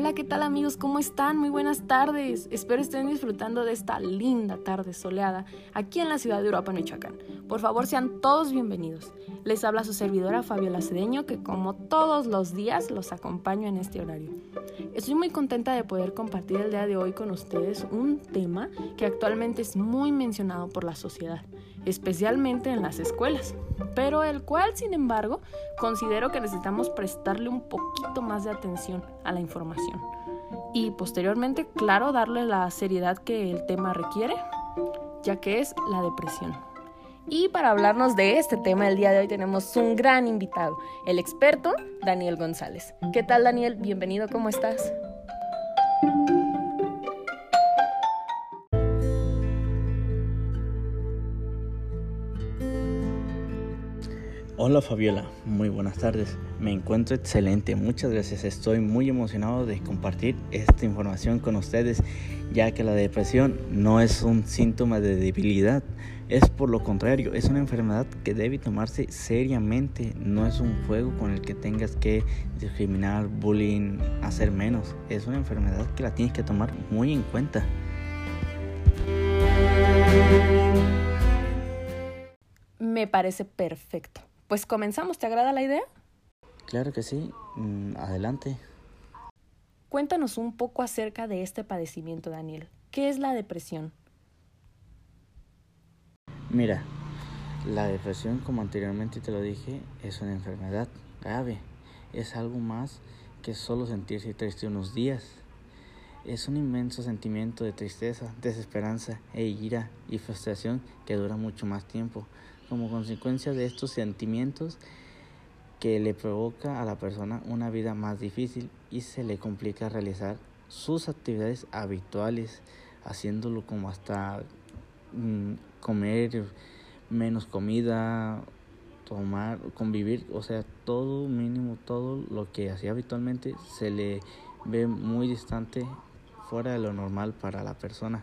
Hola, ¿qué tal amigos? ¿Cómo están? Muy buenas tardes. Espero estén disfrutando de esta linda tarde soleada aquí en la ciudad de Europa, Michoacán. Por favor, sean todos bienvenidos. Les habla su servidora Fabiola Cedeño, que como todos los días los acompaño en este horario. Estoy muy contenta de poder compartir el día de hoy con ustedes un tema que actualmente es muy mencionado por la sociedad, especialmente en las escuelas, pero el cual, sin embargo, considero que necesitamos prestarle un poquito más de atención a la información y posteriormente, claro, darle la seriedad que el tema requiere, ya que es la depresión. Y para hablarnos de este tema el día de hoy tenemos un gran invitado, el experto Daniel González. ¿Qué tal Daniel? Bienvenido, ¿cómo estás? Hola Fabiola, muy buenas tardes. Me encuentro excelente, muchas gracias. Estoy muy emocionado de compartir esta información con ustedes, ya que la depresión no es un síntoma de debilidad, es por lo contrario, es una enfermedad que debe tomarse seriamente, no es un juego con el que tengas que discriminar, bullying, hacer menos. Es una enfermedad que la tienes que tomar muy en cuenta. Me parece perfecto. Pues comenzamos, ¿te agrada la idea? Claro que sí, mm, adelante. Cuéntanos un poco acerca de este padecimiento, Daniel. ¿Qué es la depresión? Mira, la depresión, como anteriormente te lo dije, es una enfermedad grave. Es algo más que solo sentirse triste unos días. Es un inmenso sentimiento de tristeza, desesperanza e ira y frustración que dura mucho más tiempo como consecuencia de estos sentimientos que le provoca a la persona una vida más difícil y se le complica realizar sus actividades habituales, haciéndolo como hasta mm, comer menos comida, tomar, convivir, o sea, todo mínimo, todo lo que hacía habitualmente se le ve muy distante fuera de lo normal para la persona.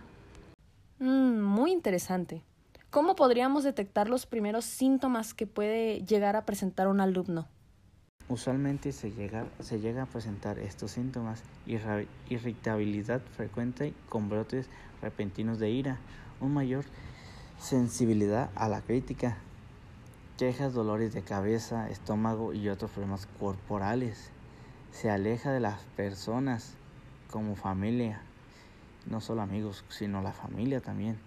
Mm, muy interesante. ¿Cómo podríamos detectar los primeros síntomas que puede llegar a presentar un alumno? Usualmente se llega, se llega a presentar estos síntomas, irritabilidad frecuente con brotes repentinos de ira, una mayor sensibilidad a la crítica, quejas, dolores de cabeza, estómago y otros problemas corporales. Se aleja de las personas como familia, no solo amigos, sino la familia también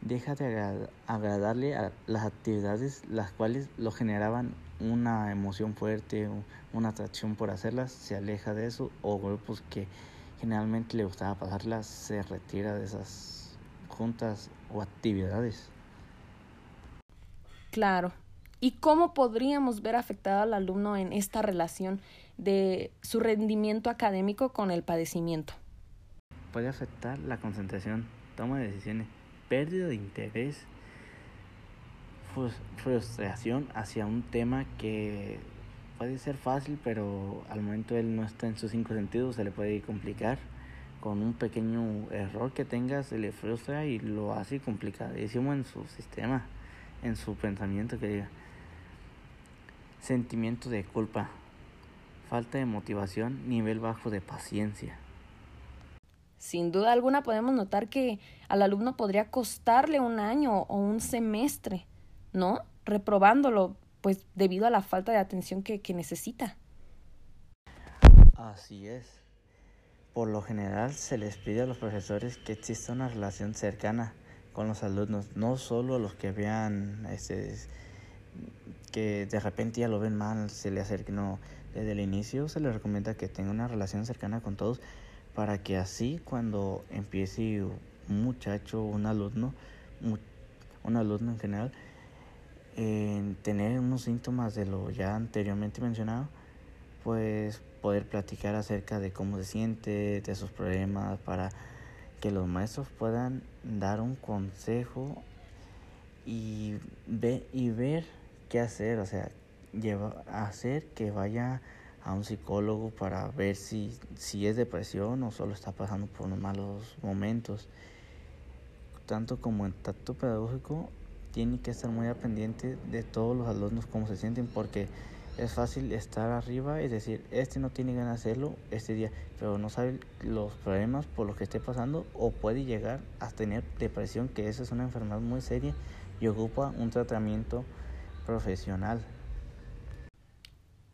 deja de agradarle a las actividades las cuales lo generaban una emoción fuerte, una atracción por hacerlas, se aleja de eso, o grupos que generalmente le gustaba pasarlas, se retira de esas juntas o actividades. Claro. ¿Y cómo podríamos ver afectado al alumno en esta relación de su rendimiento académico con el padecimiento? Puede afectar la concentración, toma de decisiones, pérdida de interés, frustración hacia un tema que puede ser fácil, pero al momento él no está en sus cinco sentidos, se le puede complicar. Con un pequeño error que tenga, se le frustra y lo hace complicadísimo en su sistema, en su pensamiento que diga. Sentimiento de culpa, falta de motivación, nivel bajo de paciencia. Sin duda alguna podemos notar que al alumno podría costarle un año o un semestre, ¿no? Reprobándolo, pues debido a la falta de atención que, que necesita. Así es. Por lo general se les pide a los profesores que exista una relación cercana con los alumnos, no solo a los que vean este, que de repente ya lo ven mal, se le acerque, no, desde el inicio se les recomienda que tenga una relación cercana con todos para que así cuando empiece un muchacho, un alumno, un alumno en general, en tener unos síntomas de lo ya anteriormente mencionado, pues poder platicar acerca de cómo se siente, de sus problemas, para que los maestros puedan dar un consejo y, ve, y ver qué hacer, o sea, lleva, hacer que vaya a un psicólogo para ver si, si es depresión o solo está pasando por unos malos momentos. Tanto como en tacto pedagógico, tiene que estar muy pendiente de todos los alumnos cómo se sienten, porque es fácil estar arriba y decir, este no tiene ganas de hacerlo este día, pero no sabe los problemas por los que esté pasando o puede llegar a tener depresión, que esa es una enfermedad muy seria y ocupa un tratamiento profesional.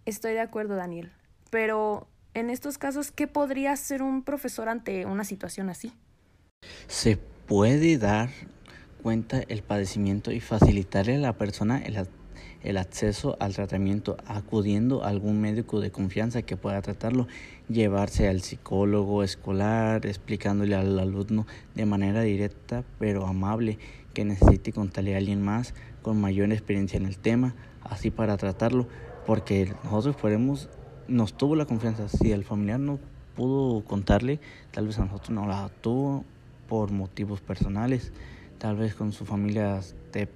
Estoy de acuerdo, Daniel, pero en estos casos, ¿qué podría hacer un profesor ante una situación así? Se puede dar cuenta el padecimiento y facilitarle a la persona el el acceso al tratamiento acudiendo a algún médico de confianza que pueda tratarlo, llevarse al psicólogo escolar, explicándole al alumno de manera directa pero amable que necesite contarle a alguien más con mayor experiencia en el tema, así para tratarlo, porque nosotros podemos, nos tuvo la confianza, si el familiar no pudo contarle, tal vez a nosotros no la tuvo por motivos personales, tal vez con su familia de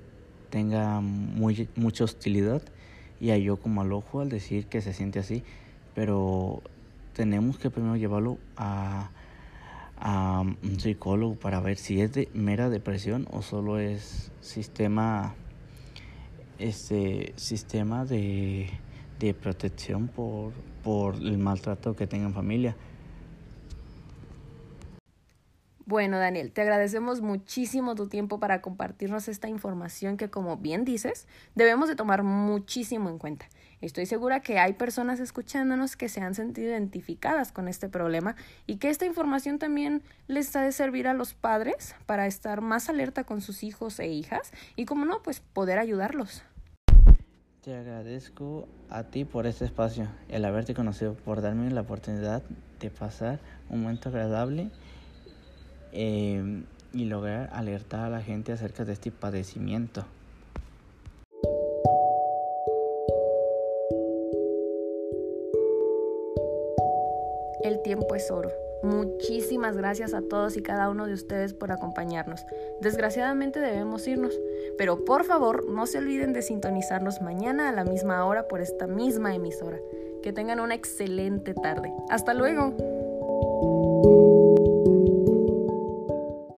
tenga muy, mucha hostilidad y yo como al ojo al decir que se siente así, pero tenemos que primero llevarlo a, a un psicólogo para ver si es de mera depresión o solo es sistema este sistema de, de protección por, por el maltrato que tenga en familia. Bueno, Daniel, te agradecemos muchísimo tu tiempo para compartirnos esta información que, como bien dices, debemos de tomar muchísimo en cuenta. Estoy segura que hay personas escuchándonos que se han sentido identificadas con este problema y que esta información también les ha de servir a los padres para estar más alerta con sus hijos e hijas y, como no, pues poder ayudarlos. Te agradezco a ti por este espacio, el haberte conocido, por darme la oportunidad de pasar un momento agradable Em, y lograr alertar a la gente acerca de este padecimiento. El tiempo es oro. Muchísimas gracias a todos y cada uno de ustedes por acompañarnos. Desgraciadamente debemos irnos, pero por favor no se olviden de sintonizarnos mañana a la misma hora por esta misma emisora. Que tengan una excelente tarde. Hasta luego.